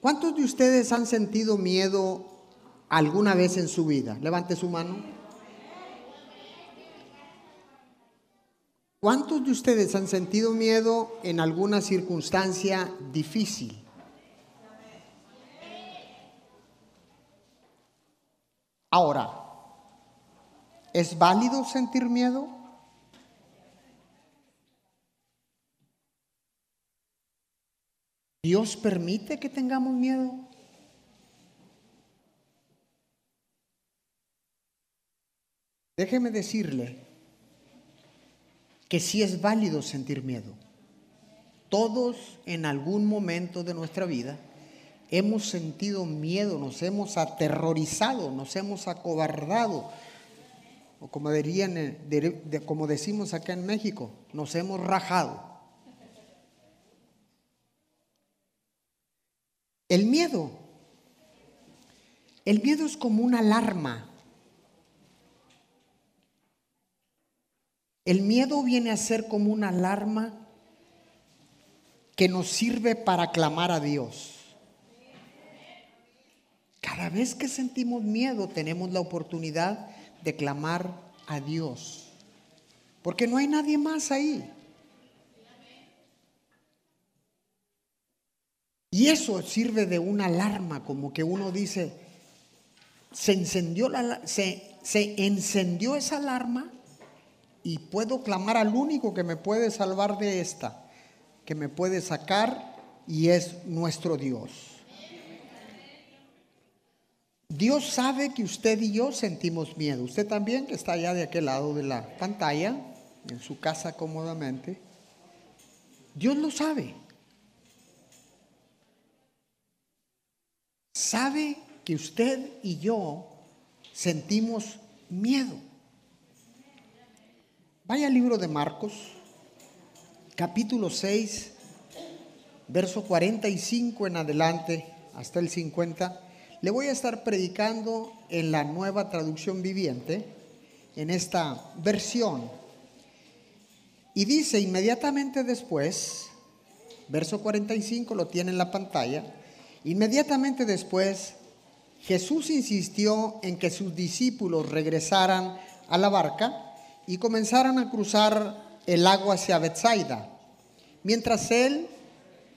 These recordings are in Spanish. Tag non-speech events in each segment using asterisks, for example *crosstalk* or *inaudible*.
¿Cuántos de ustedes han sentido miedo alguna vez en su vida? Levante su mano. ¿Cuántos de ustedes han sentido miedo en alguna circunstancia difícil? Ahora, ¿es válido sentir miedo? ¿Dios permite que tengamos miedo? Déjeme decirle que sí es válido sentir miedo. Todos en algún momento de nuestra vida hemos sentido miedo, nos hemos aterrorizado, nos hemos acobardado, o como, dirían, como decimos acá en México, nos hemos rajado. El miedo. El miedo es como una alarma. El miedo viene a ser como una alarma que nos sirve para clamar a Dios. Cada vez que sentimos miedo tenemos la oportunidad de clamar a Dios. Porque no hay nadie más ahí. Y eso sirve de una alarma, como que uno dice, se encendió, la, se, se encendió esa alarma y puedo clamar al único que me puede salvar de esta, que me puede sacar y es nuestro Dios. Dios sabe que usted y yo sentimos miedo. Usted también, que está allá de aquel lado de la pantalla, en su casa cómodamente. Dios lo sabe. Sabe que usted y yo sentimos miedo. Vaya al libro de Marcos, capítulo 6, verso 45 en adelante hasta el 50. Le voy a estar predicando en la nueva traducción viviente, en esta versión. Y dice inmediatamente después, verso 45 lo tiene en la pantalla, Inmediatamente después, Jesús insistió en que sus discípulos regresaran a la barca y comenzaran a cruzar el agua hacia Bethsaida, mientras él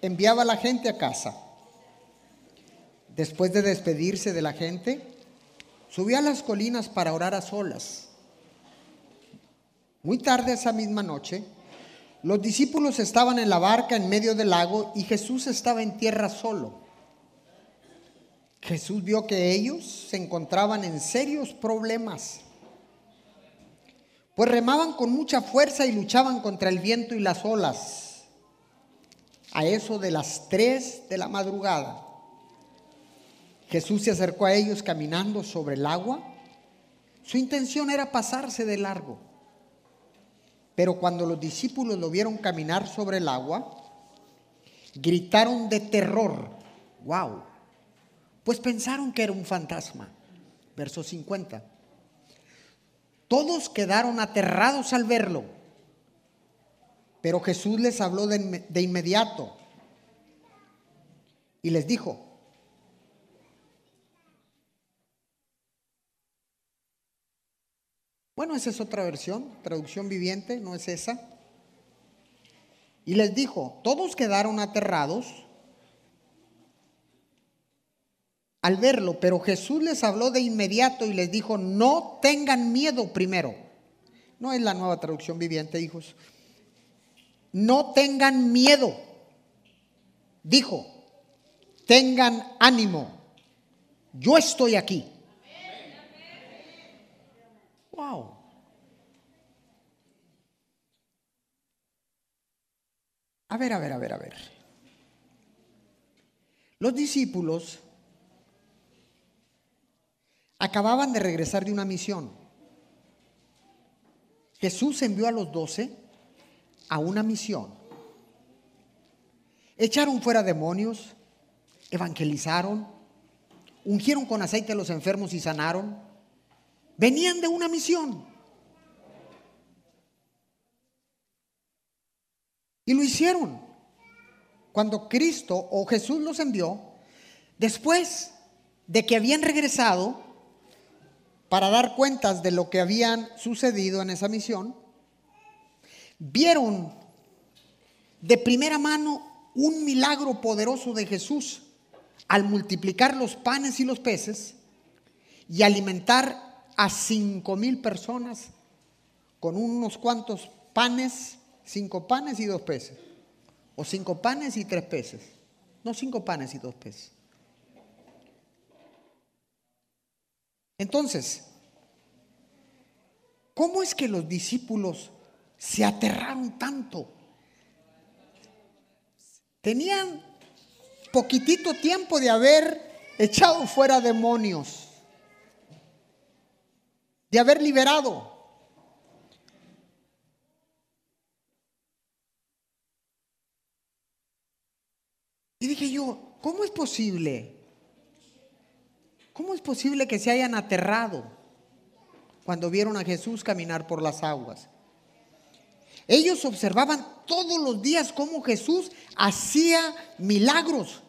enviaba a la gente a casa. Después de despedirse de la gente, subió a las colinas para orar a solas. Muy tarde esa misma noche, los discípulos estaban en la barca en medio del lago y Jesús estaba en tierra solo. Jesús vio que ellos se encontraban en serios problemas, pues remaban con mucha fuerza y luchaban contra el viento y las olas. A eso de las tres de la madrugada, Jesús se acercó a ellos caminando sobre el agua. Su intención era pasarse de largo. Pero cuando los discípulos lo vieron caminar sobre el agua, gritaron de terror. ¡Wow! Pues pensaron que era un fantasma. Verso 50. Todos quedaron aterrados al verlo. Pero Jesús les habló de, inmediato y les dijo, bueno, esa es otra versión, traducción viviente, no es esa. Y les dijo, todos quedaron aterrados al verlo, pero Jesús les habló de inmediato y les dijo, no tengan miedo primero. No es la nueva traducción viviente, hijos. No tengan miedo. Dijo, tengan ánimo. Yo estoy aquí. Wow. A ver, a ver, a ver, a ver. Los discípulos acababan de regresar de una misión. Jesús envió a los doce a una misión. Echaron fuera demonios, evangelizaron, ungieron con aceite a los enfermos y sanaron. Venían de una misión. Y lo hicieron. Cuando Cristo o Jesús los envió, Después de que habían regresado para dar cuentas de lo que habían sucedido en esa misión, vieron de primera mano un milagro poderoso de Jesús al multiplicar los panes y los peces y alimentar a cinco mil personas con unos cuantos panes, cinco panes y dos peces, o cinco panes y tres peces, no cinco panes y dos peces. Entonces, ¿cómo es que los discípulos se aterraron tanto? Tenían poquitito tiempo de haber echado fuera demonios, de haber liberado. Y dije yo, ¿cómo es posible? ¿Cómo es posible que se hayan aterrado cuando vieron a Jesús caminar por las aguas? Ellos observaban todos los días cómo Jesús hacía milagros.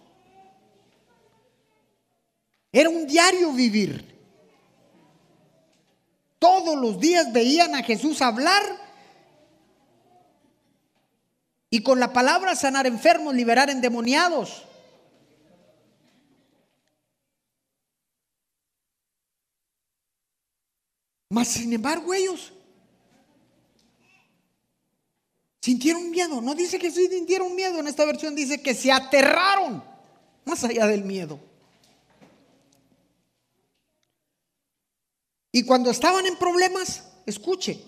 Era un diario vivir. Todos los días veían a Jesús hablar y con la palabra sanar enfermos, liberar endemoniados. Mas sin embargo ellos Sintieron miedo. No dice que sintieron miedo. En esta versión dice que se aterraron. Más allá del miedo. Y cuando estaban en problemas, escuche,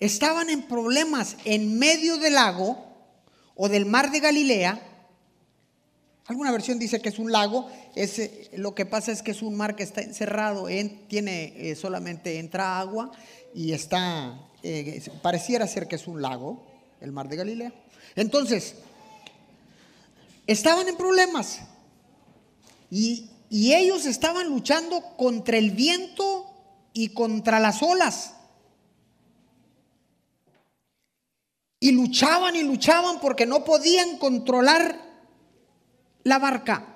estaban en problemas en medio del lago o del mar de Galilea. Alguna versión dice que es un lago. lo que pasa es que es un mar que está encerrado, en, tiene eh, solamente entra agua y está eh, pareciera ser que es un lago, el mar de Galilea. Entonces, estaban en problemas y, y ellos estaban luchando contra el viento y contra las olas. Y luchaban y luchaban porque no podían controlar la barca.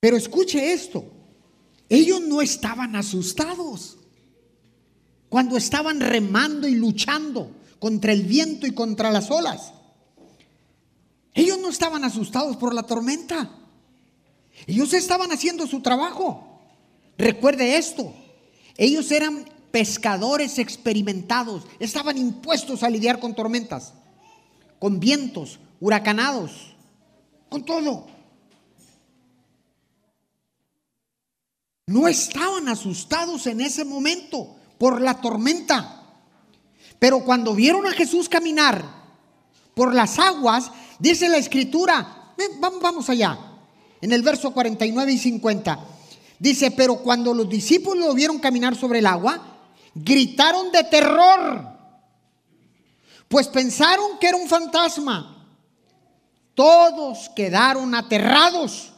Pero escuche esto. Ellos no estaban asustados cuando estaban remando y luchando contra el viento y contra las olas. Ellos no estaban asustados por la tormenta. Ellos estaban haciendo su trabajo. Recuerde esto. Ellos eran pescadores experimentados. Estaban impuestos a lidiar con tormentas, con vientos, huracanados, con todo. No estaban asustados en ese momento por la tormenta. Pero cuando vieron a Jesús caminar por las aguas, dice la escritura, vamos allá, en el verso 49 y 50, dice, pero cuando los discípulos lo vieron caminar sobre el agua, gritaron de terror, pues pensaron que era un fantasma. Todos quedaron aterrados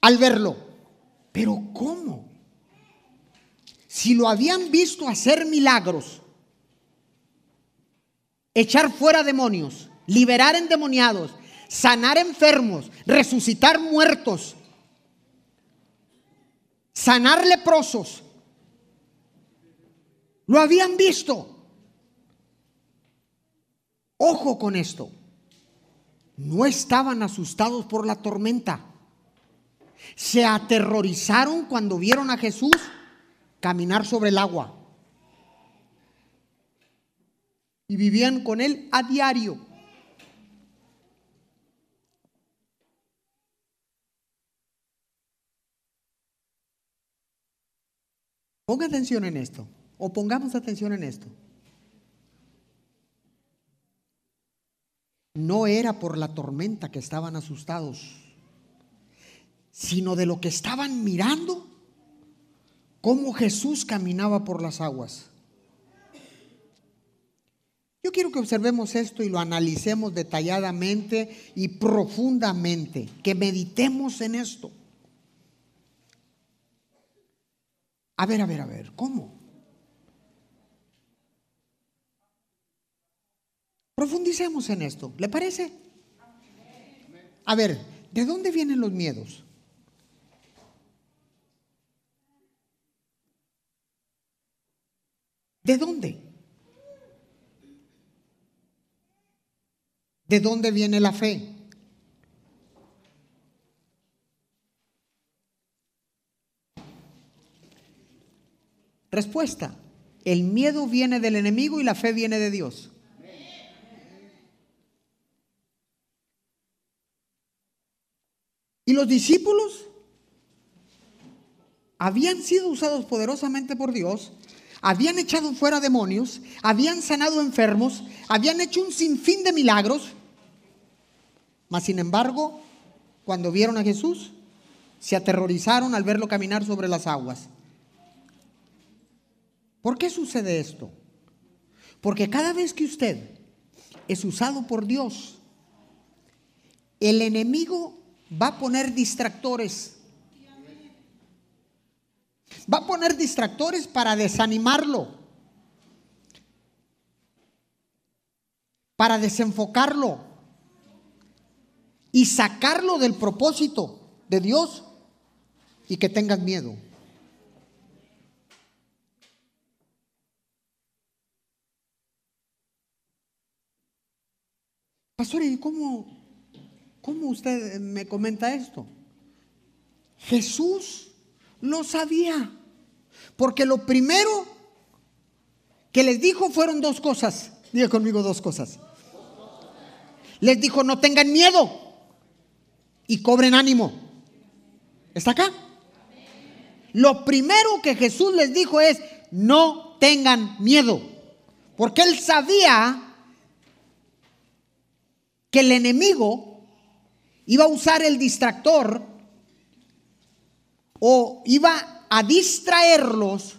al verlo. Pero ¿cómo? Si lo habían visto hacer milagros, echar fuera demonios, liberar endemoniados, sanar enfermos, resucitar muertos, sanar leprosos, lo habían visto. Ojo con esto. No estaban asustados por la tormenta se aterrorizaron cuando vieron a Jesús caminar sobre el agua. Y vivían con él a diario. Ponga atención en esto, o pongamos atención en esto. No era por la tormenta que estaban asustados sino de lo que estaban mirando, cómo Jesús caminaba por las aguas. Yo quiero que observemos esto y lo analicemos detalladamente y profundamente, que meditemos en esto. A ver, a ver, a ver, ¿cómo? Profundicemos en esto. ¿Le parece? A ver, ¿de dónde vienen los miedos? ¿De dónde? ¿De dónde viene la fe? Respuesta. El miedo viene del enemigo y la fe viene de Dios. Y los discípulos habían sido usados poderosamente por Dios, habían echado fuera demonios, habían sanado enfermos, habían hecho un sinfín de milagros, mas sin embargo, cuando vieron a Jesús, se aterrorizaron al verlo caminar sobre las aguas. ¿Por qué sucede esto? Porque cada vez que usted es usado por Dios, el enemigo va a poner distractores. Va a poner distractores para desanimarlo, para desenfocarlo y sacarlo del propósito de Dios y que tengas miedo. Pastor, ¿y cómo, cómo usted me comenta esto? Jesús lo sabía. Porque lo primero que les dijo fueron dos cosas. Diga conmigo dos cosas. Les dijo, no tengan miedo y cobren ánimo. ¿Está acá? Lo primero que Jesús les dijo es, no tengan miedo. Porque él sabía que el enemigo iba a usar el distractor o iba a distraerlos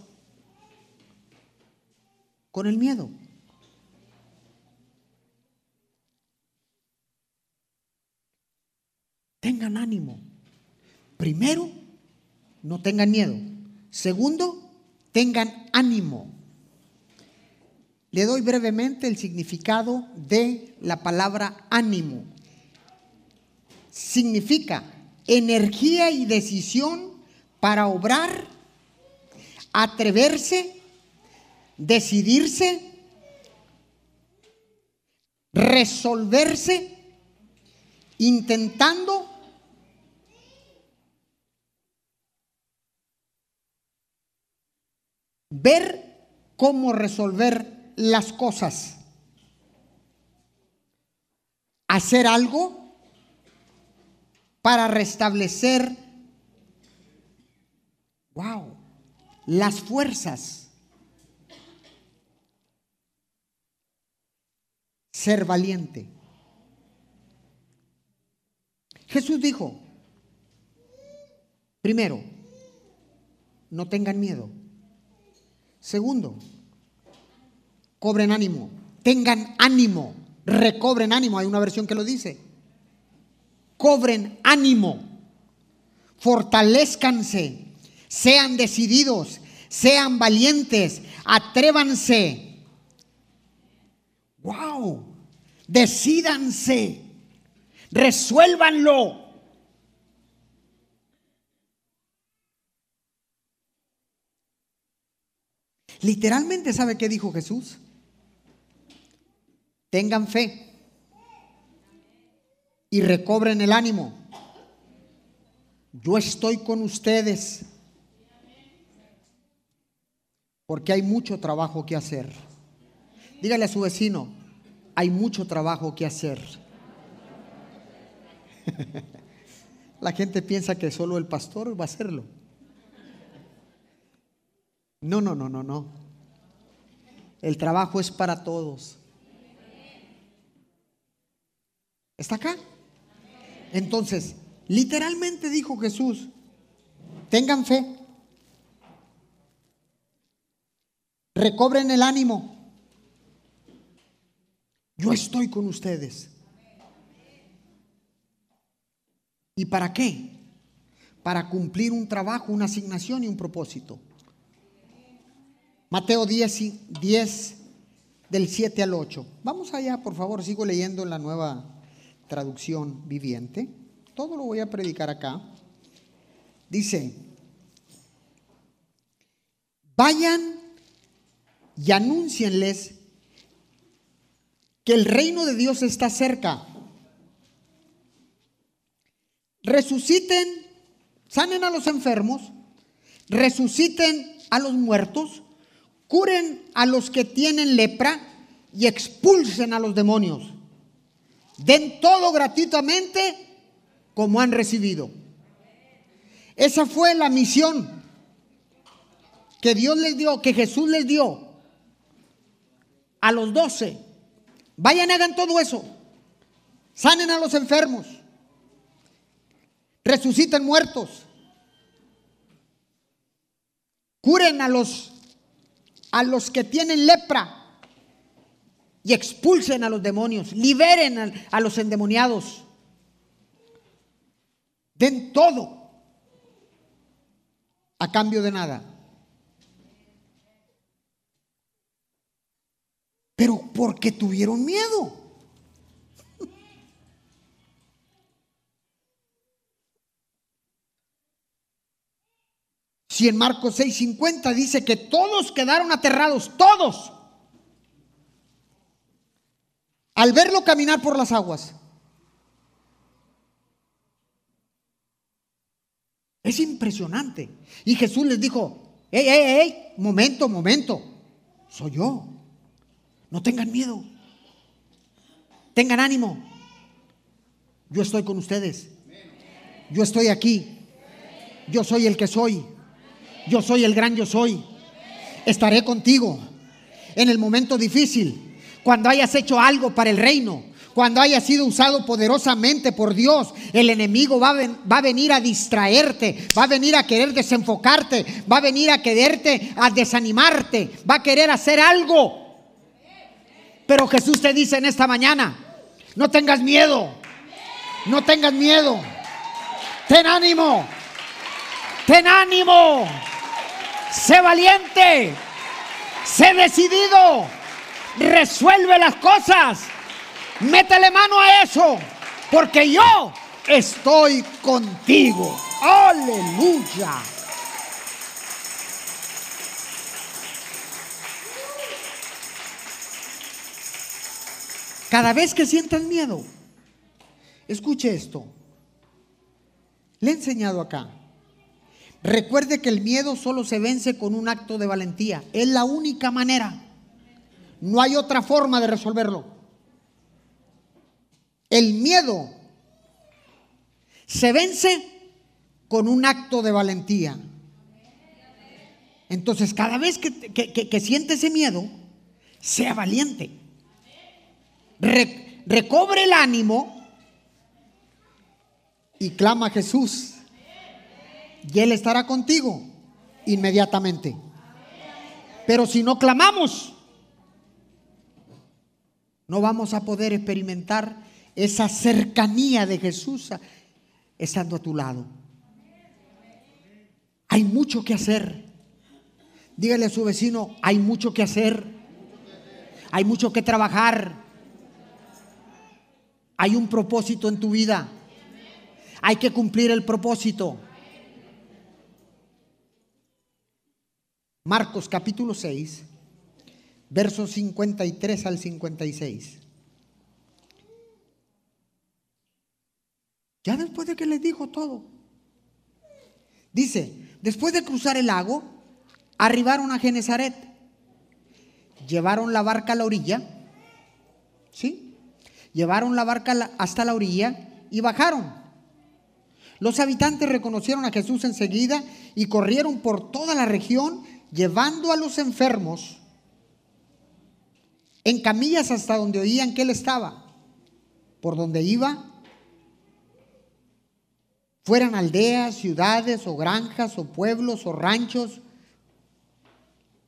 con el miedo. Tengan ánimo. Primero, no tengan miedo. Segundo, tengan ánimo. Le doy brevemente el significado de la palabra ánimo. Significa energía y decisión para obrar, atreverse, decidirse, resolverse, intentando ver cómo resolver las cosas. Hacer algo para restablecer, wow, las fuerzas. Ser valiente. Jesús dijo, primero, no tengan miedo. Segundo, cobren ánimo, tengan ánimo, recobren ánimo. Hay una versión que lo dice. Cobren ánimo, fortalezcanse, sean decididos, sean valientes, atrévanse. ¡Wow! Decídanse, resuélvanlo. Literalmente, ¿sabe qué dijo Jesús? tengan fe y recobren el ánimo. Yo estoy con ustedes porque hay mucho trabajo que hacer. Dígale a su vecino, hay mucho trabajo que hacer. *laughs* La gente piensa que solo el pastor va a hacerlo. No, no, no, no, no. El trabajo es para todos. ¿Está acá? Entonces, literalmente dijo Jesús, tengan fe, recobren el ánimo. Yo estoy con ustedes. ¿Y para qué? Para cumplir un trabajo, una asignación y un propósito. Mateo 10, 10 del 7 al 8. Vamos allá, por favor, sigo leyendo la nueva traducción viviente. Todo lo voy a predicar acá. Dice, vayan y anúncienles que el reino de Dios está cerca. Resuciten, sanen a los enfermos, resuciten a los muertos, curen a los que tienen lepra y expulsen a los demonios. Den todo gratuitamente como han recibido. Esa fue la misión que Dios les dio, que Jesús les dio a los doce. Vayan, hagan todo eso. Sanen a los enfermos. Resuciten muertos. Curen a los a los que tienen lepra y expulsen a los demonios, liberen a, los endemoniados. Den todo a cambio de nada. Pero porque tuvieron miedo. Si en Marcos 6:50 dice que todos quedaron aterrados, todos, al verlo caminar por las aguas. Es impresionante. Y Jesús les dijo, hey, hey, hey, momento, momento, soy yo. No tengan miedo. Tengan ánimo. Yo estoy con ustedes. Yo estoy aquí. Yo soy el que soy. Yo soy el gran yo soy. Estaré contigo en el momento difícil, cuando hayas hecho algo para el reino, cuando hayas sido usado poderosamente por Dios, el enemigo va a, va a, venir a distraerte, va a venir a querer desenfocarte, va a venir a quererte a desanimarte, va a querer hacer algo. Pero Jesús te dice en esta mañana, no tengas miedo, no tengas miedo, ten ánimo, ten ánimo, sé valiente, sé decidido, resuelve las cosas, métele mano a eso, porque yo estoy contigo. Aleluya. Cada vez que sientan miedo, escuche esto. Le he enseñado acá. Recuerde que el miedo solo se vence con un acto de valentía. Es la única manera. No hay otra forma de resolverlo. El miedo se vence con un acto de valentía. Entonces, cada vez que, que, siente ese miedo, sea valiente. Re, recobre el ánimo y clama a Jesús. Y Él estará contigo inmediatamente. Pero si no clamamos, no vamos a poder experimentar esa cercanía de Jesús estando a tu lado. Hay mucho que hacer. Dígale a su vecino, hay mucho que hacer. Hay mucho que trabajar. Hay un propósito en tu vida. Hay que cumplir el propósito. Marcos capítulo 6, versos 53 al 56. Ya después de que les dijo todo. Dice, después de cruzar el lago, arribaron a Genezaret. Llevaron la barca a la orilla. ¿Sí? Llevaron la barca hasta la orilla y bajaron. Los habitantes reconocieron a Jesús enseguida y corrieron por toda la región llevando a los enfermos en camillas hasta donde oían que él estaba. Por donde iba, fueran aldeas, ciudades o granjas o pueblos o ranchos,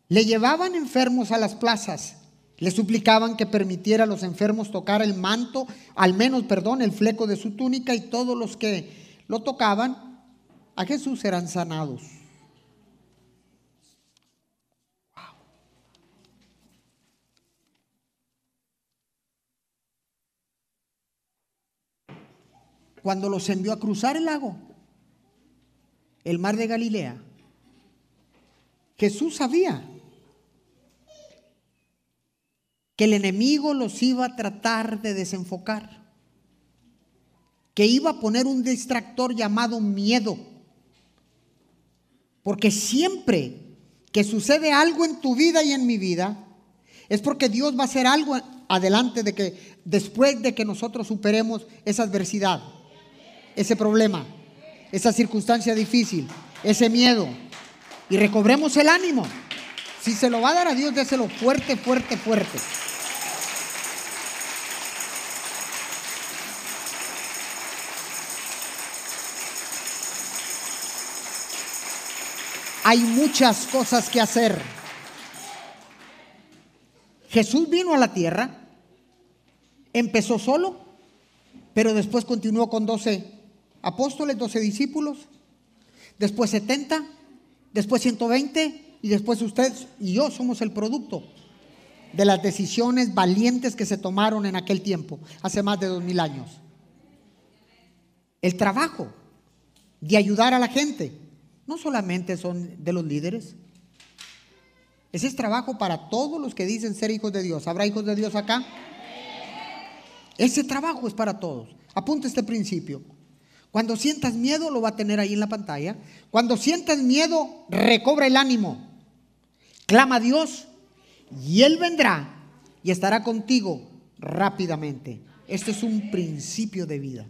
le llevaban enfermos a las plazas. Le suplicaban que permitiera a los enfermos tocar el manto, al menos, perdón, el fleco de su túnica y todos los que lo tocaban a Jesús eran sanados. Cuando los envió a cruzar el lago, el mar de Galilea, Jesús sabía que el enemigo los iba a tratar de desenfocar, que iba a poner un distractor llamado miedo. Porque siempre que sucede algo en tu vida y en mi vida, es porque Dios va a hacer algo adelante de que después de que nosotros superemos esa adversidad, ese problema, esa circunstancia difícil, ese miedo y recobremos el ánimo. Si se lo va a dar a Dios, déselo fuerte, fuerte, fuerte. Hay muchas cosas que hacer. Jesús vino a la tierra, empezó solo, pero después continuó con 12 apóstoles, 12 discípulos, después 70, después 120 y después ustedes y yo somos el producto de las decisiones valientes que se tomaron en aquel tiempo, hace más de dos mil años. El trabajo de ayudar a la gente no solamente son de los líderes. Ese es trabajo para todos los que dicen ser hijos de Dios. ¿Habrá hijos de Dios acá? Ese trabajo es para todos. Apunta este principio. Cuando sientas miedo, lo va a tener ahí en la pantalla. Cuando sientas miedo, recobra el ánimo. Clama a Dios y Él vendrá y estará contigo rápidamente. Este es un principio de vida.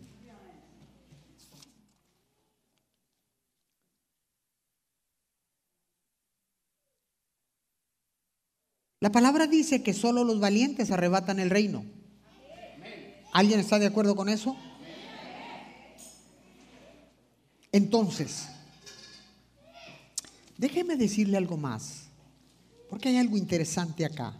La palabra dice que solo los valientes arrebatan el reino. ¿Alguien está de acuerdo con eso? Entonces, déjeme decirle algo más, porque hay algo interesante acá.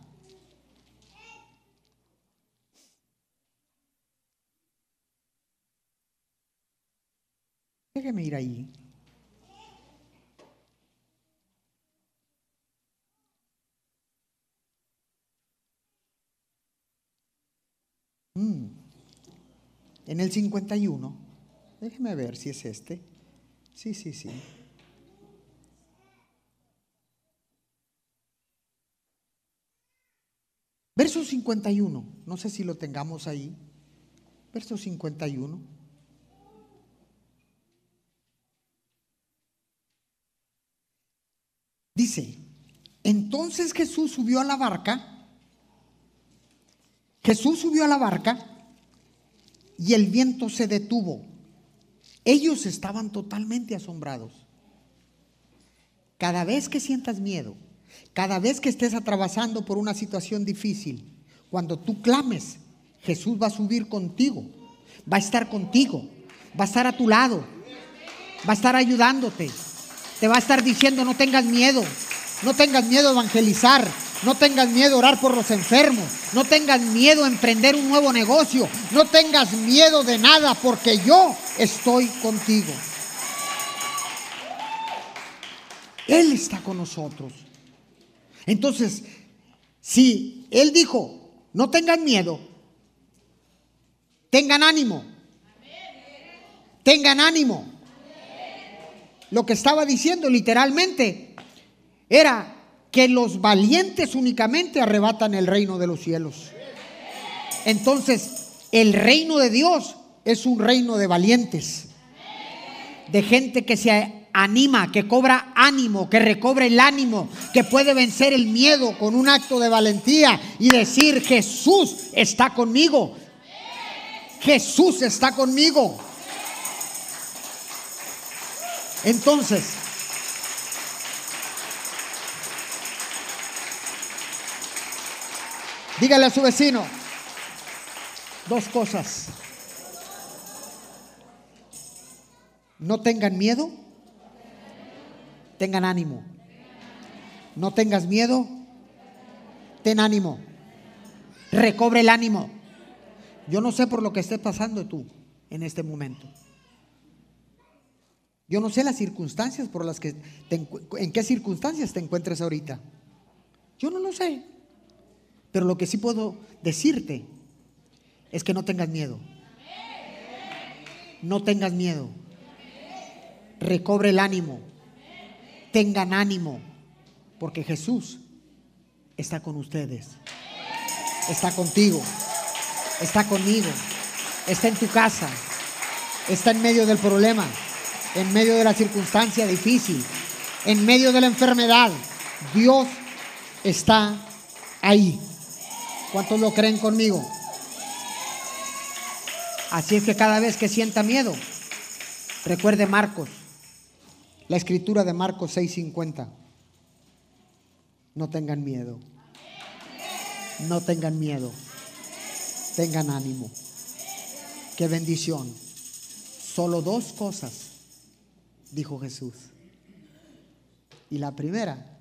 Déjeme ir ahí. Mm. En el 51, déjeme ver si es este. Sí, sí, sí. Verso 51, no sé si lo tengamos ahí. Verso 51. Dice, entonces Jesús subió a la barca, Jesús subió a la barca y el viento se detuvo ellos estaban totalmente asombrados. Cada vez que sientas miedo, cada vez que estés atravesando por una situación difícil, cuando tú clames, Jesús va a subir contigo, va a estar contigo, va a estar a tu lado, va a estar ayudándote, te va a estar diciendo no tengas miedo, no tengas miedo a evangelizar, no tengas miedo a orar por los enfermos. No tengas miedo a emprender un nuevo negocio. No tengas miedo de nada porque yo estoy contigo. Él está con nosotros. Entonces, si Él dijo, no tengan miedo, tengan ánimo. Tengan ánimo. Lo que estaba diciendo literalmente era que los valientes únicamente arrebatan el reino de los cielos. Entonces, el reino de Dios es un reino de valientes, de gente que se anima, que cobra ánimo, que recobre el ánimo, que puede vencer el miedo con un acto de valentía y decir, Jesús está conmigo. Jesús está conmigo. Entonces, Dígale a su vecino dos cosas. No tengan miedo, tengan ánimo. No tengas miedo, ten ánimo. Recobre el ánimo. Yo no sé por lo que estés pasando tú en este momento. Yo no sé las circunstancias por las que en qué circunstancias te encuentres ahorita. Yo no lo sé. Pero lo que sí puedo decirte es que no tengas miedo. No tengas miedo. Recobre el ánimo. Tengan ánimo. Porque Jesús está con ustedes. Está contigo. Está conmigo. Está en tu casa. Está en medio del problema. En medio de la circunstancia difícil. En medio de la enfermedad. Dios está ahí. ¿Cuántos lo creen conmigo? Así es que cada vez que sienta miedo, recuerde Marcos, la escritura de Marcos 6:50. No tengan miedo. No tengan miedo. Tengan ánimo. Qué bendición. Solo dos cosas, dijo Jesús. Y la primera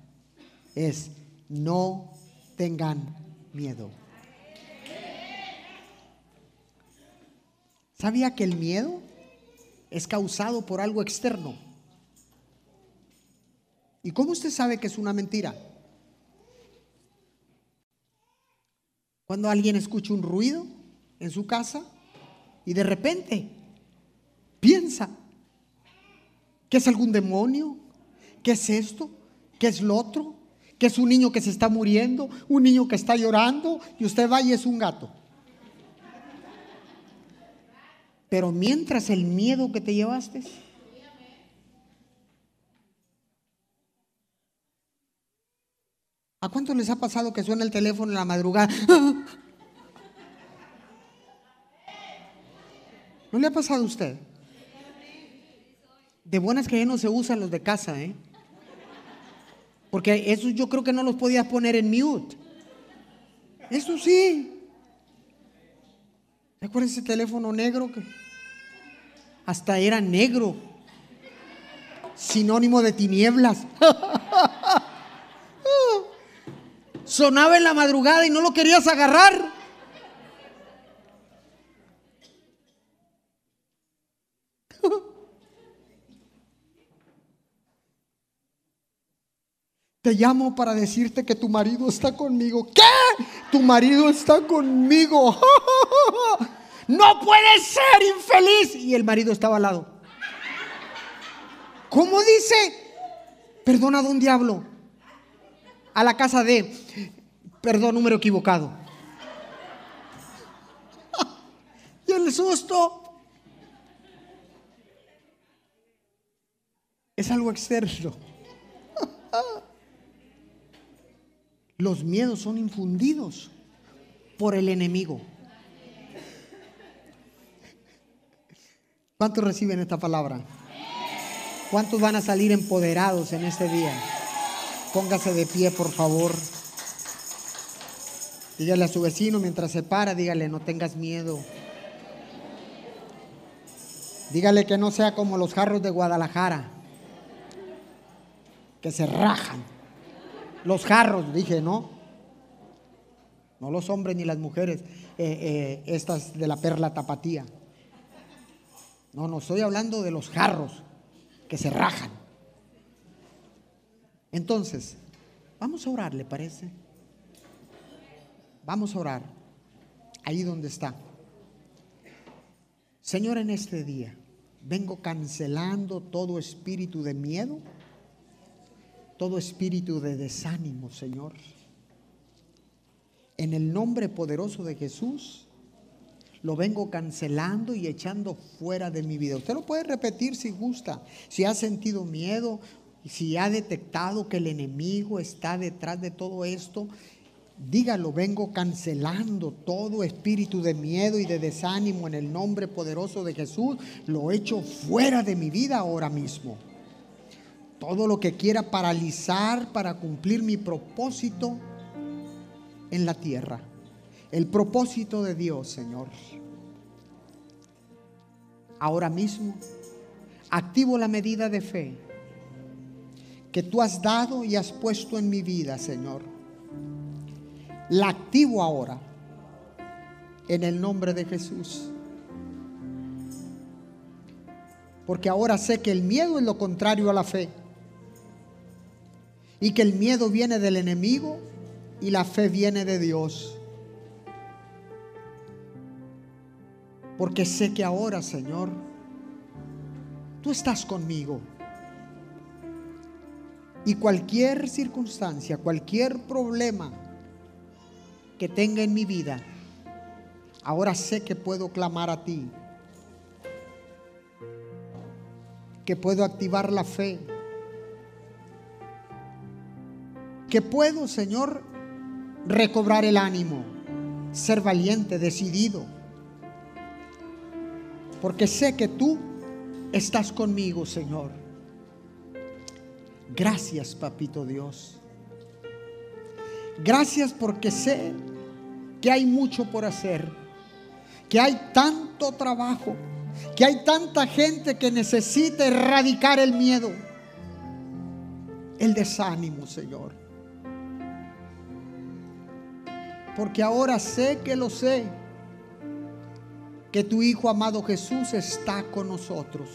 es, no tengan miedo. ¿Sabía que el miedo es causado por algo externo? ¿Y cómo usted sabe que es una mentira? Cuando alguien escucha un ruido en su casa y de repente piensa que es algún demonio, que es esto, que es lo otro, que es un niño que se está muriendo, un niño que está llorando y usted va y es un gato. Pero mientras el miedo que te llevaste, ¿a cuántos les ha pasado que suena el teléfono en la madrugada? ¿No le ha pasado a usted? De buenas que ya no se usan los de casa, ¿eh? Porque eso yo creo que no los podías poner en mute. Eso sí. ¿Te acuerdas ese teléfono negro que hasta era negro? Sinónimo de tinieblas. *laughs* Sonaba en la madrugada y no lo querías agarrar. *laughs* Te llamo para decirte que tu marido está conmigo. ¿Qué? Tu marido está conmigo. *laughs* No puede ser infeliz. Y el marido estaba al lado. ¿Cómo dice? Perdona, don diablo. A la casa de... Perdón, número equivocado. *laughs* Y el susto. Es algo externo. *laughs* Los miedos son infundidos por el enemigo. ¿Cuántos reciben esta palabra? ¿Cuántos van a salir empoderados en este día? Póngase de pie, por favor. Dígale a su vecino mientras se para, dígale, no tengas miedo. Dígale que no sea como los jarros de Guadalajara, que se rajan. Los jarros, dije, ¿no? No los hombres ni las mujeres, eh, eh, estas de la perla tapatía. No, no estoy hablando de los jarros que se rajan. Entonces, vamos a orar, ¿le parece? Vamos a orar ahí donde está. Señor, en este día vengo cancelando todo espíritu de miedo todo espíritu de desánimo, Señor. En el nombre poderoso de Jesús, lo vengo cancelando y echando fuera de mi vida. Usted lo puede repetir si gusta. Si ha sentido miedo, si ha detectado que el enemigo está detrás de todo esto, dígalo, vengo cancelando todo espíritu de miedo y de desánimo en el nombre poderoso de Jesús. Lo echo fuera de mi vida ahora mismo todo lo que quiera paralizar para cumplir mi propósito en la tierra. El propósito de Dios, Señor. Ahora mismo activo la medida de fe que tú has dado y has puesto en mi vida, Señor. La activo ahora en el nombre de Jesús. Porque ahora sé que el miedo es lo contrario a la fe y que el miedo viene del enemigo y la fe viene de Dios. Porque sé que ahora, Señor, tú estás conmigo. Y cualquier circunstancia, cualquier problema que tenga en mi vida, ahora sé que puedo clamar a ti, que puedo activar la fe, que puedo, Señor, recobrar el ánimo, ser valiente, decidido, porque sé que tú estás conmigo, Señor. Gracias, Papito Dios. Gracias porque sé que hay mucho por hacer, que hay tanto trabajo, que hay tanta gente que necesita erradicar el miedo, el desánimo, Señor. Porque ahora sé que lo sé, que tu Hijo amado Jesús está con nosotros.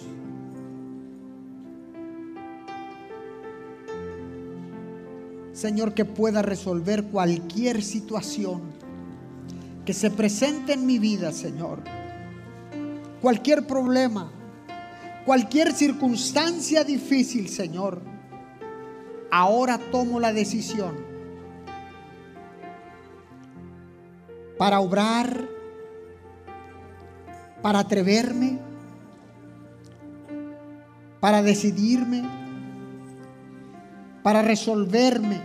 Señor, que pueda resolver cualquier situación que se presente en mi vida, Señor. Cualquier problema, cualquier circunstancia difícil, Señor. Ahora tomo la decisión para obrar, para atreverme, para decidirme para resolverme.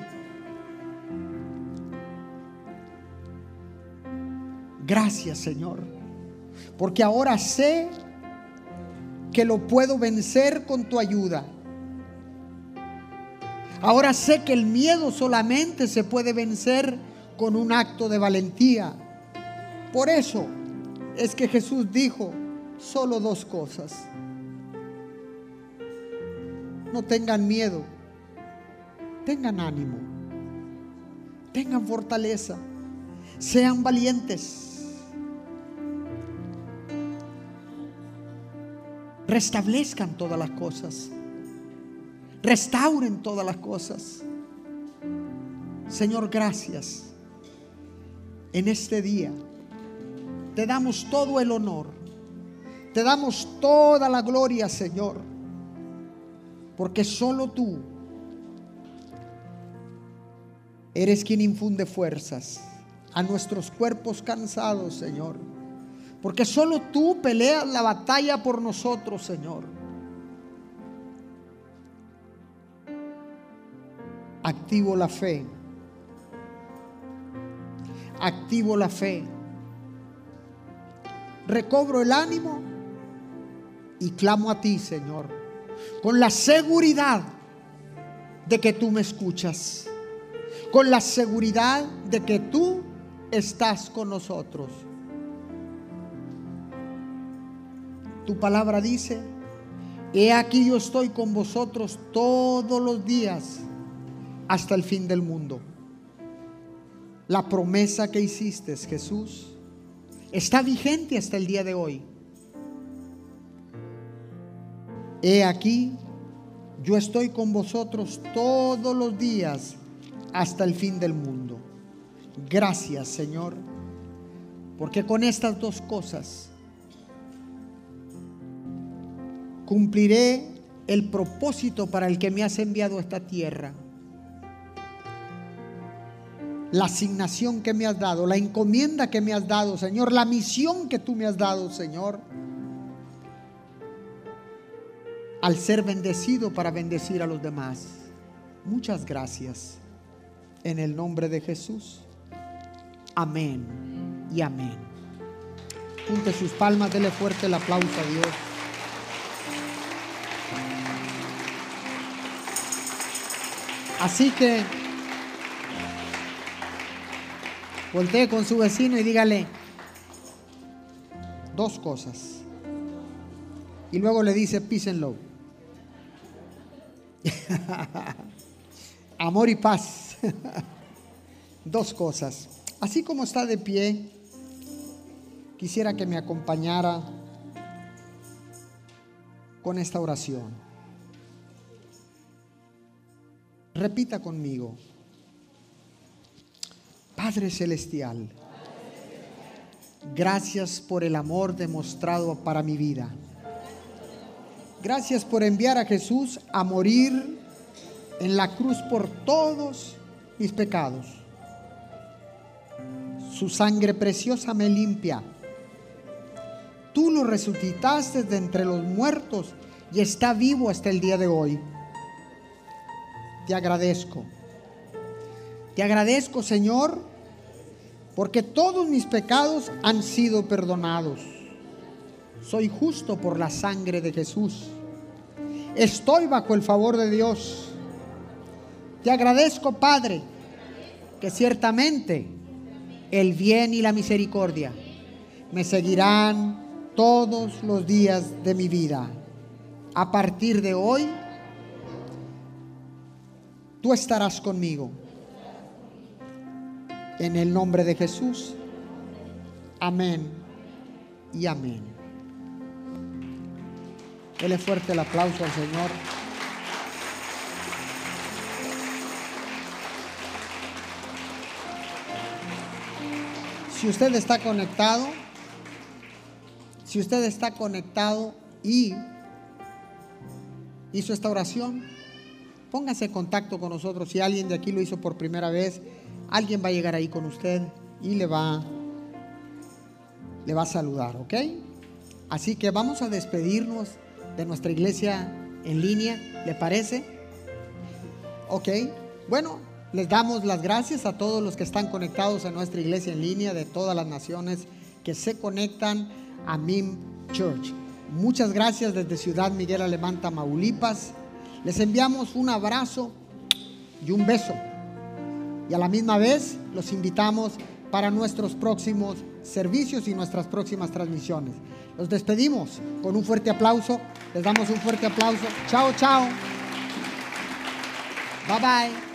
Gracias Señor, porque ahora sé que lo puedo vencer con tu ayuda. Ahora sé que el miedo solamente se puede vencer con un acto de valentía. Por eso es que Jesús dijo solo dos cosas. No tengan miedo tengan ánimo, tengan fortaleza, sean valientes. Restablezcan todas las cosas. Restauren todas las cosas. Señor, gracias. En este día te damos todo el honor. Te damos toda la gloria, Señor. Porque solo tú Eres quien infunde fuerzas a nuestros cuerpos cansados, Señor. Porque solo tú peleas la batalla por nosotros, Señor. Activo la fe. Activo la fe. Recobro el ánimo y clamo a ti, Señor, con la seguridad de que tú me escuchas con la seguridad de que tú estás con nosotros. Tu palabra dice, he aquí yo estoy con vosotros todos los días hasta el fin del mundo. La promesa que hiciste, Jesús, está vigente hasta el día de hoy. He aquí, yo estoy con vosotros todos los días hasta el fin del mundo. Gracias, Señor, porque con estas dos cosas cumpliré el propósito para el que me has enviado a esta tierra. La asignación que me has dado, la encomienda que me has dado, Señor, la misión que tú me has dado, Señor, al ser bendecido para bendecir a los demás. Muchas gracias en el nombre de Jesús. Amén y amén. Junte sus palmas, dele fuerte el aplauso a Dios. Así que voltee con su vecino y dígale dos cosas. Y luego le dice peace and love. *laughs* Amor y paz. *laughs* Dos cosas. Así como está de pie, quisiera que me acompañara con esta oración. Repita conmigo. Padre Celestial, gracias por el amor demostrado para mi vida. Gracias por enviar a Jesús a morir en la cruz por todos mis pecados. Su sangre preciosa me limpia. Tú lo resucitaste de entre los muertos y está vivo hasta el día de hoy. Te agradezco. Te agradezco, Señor, porque todos mis pecados han sido perdonados. Soy justo por la sangre de Jesús. Estoy bajo el favor de Dios. Te agradezco, Padre, que ciertamente el bien y la misericordia me seguirán todos los días de mi vida. A partir de hoy, tú estarás conmigo. En el nombre de Jesús. Amén y amén. Dele fuerte el aplauso al Señor. Si usted está conectado, si usted está conectado y hizo esta oración, póngase en contacto con nosotros. Si alguien de aquí lo hizo por primera vez, alguien va a llegar ahí con usted y le va, le va a saludar, ¿ok? Así que vamos a despedirnos de nuestra iglesia en línea, ¿le parece? Ok, bueno, les damos las gracias a todos los que están conectados a nuestra iglesia en línea de todas las naciones que se conectan a MIM Church. Muchas gracias desde Ciudad Miguel Alemán, Tamaulipas. Les enviamos un abrazo y un beso. Y a la misma vez los invitamos para nuestros próximos servicios y nuestras próximas transmisiones. Los despedimos con un fuerte aplauso. Les damos un fuerte aplauso. Chao, chao. Bye bye.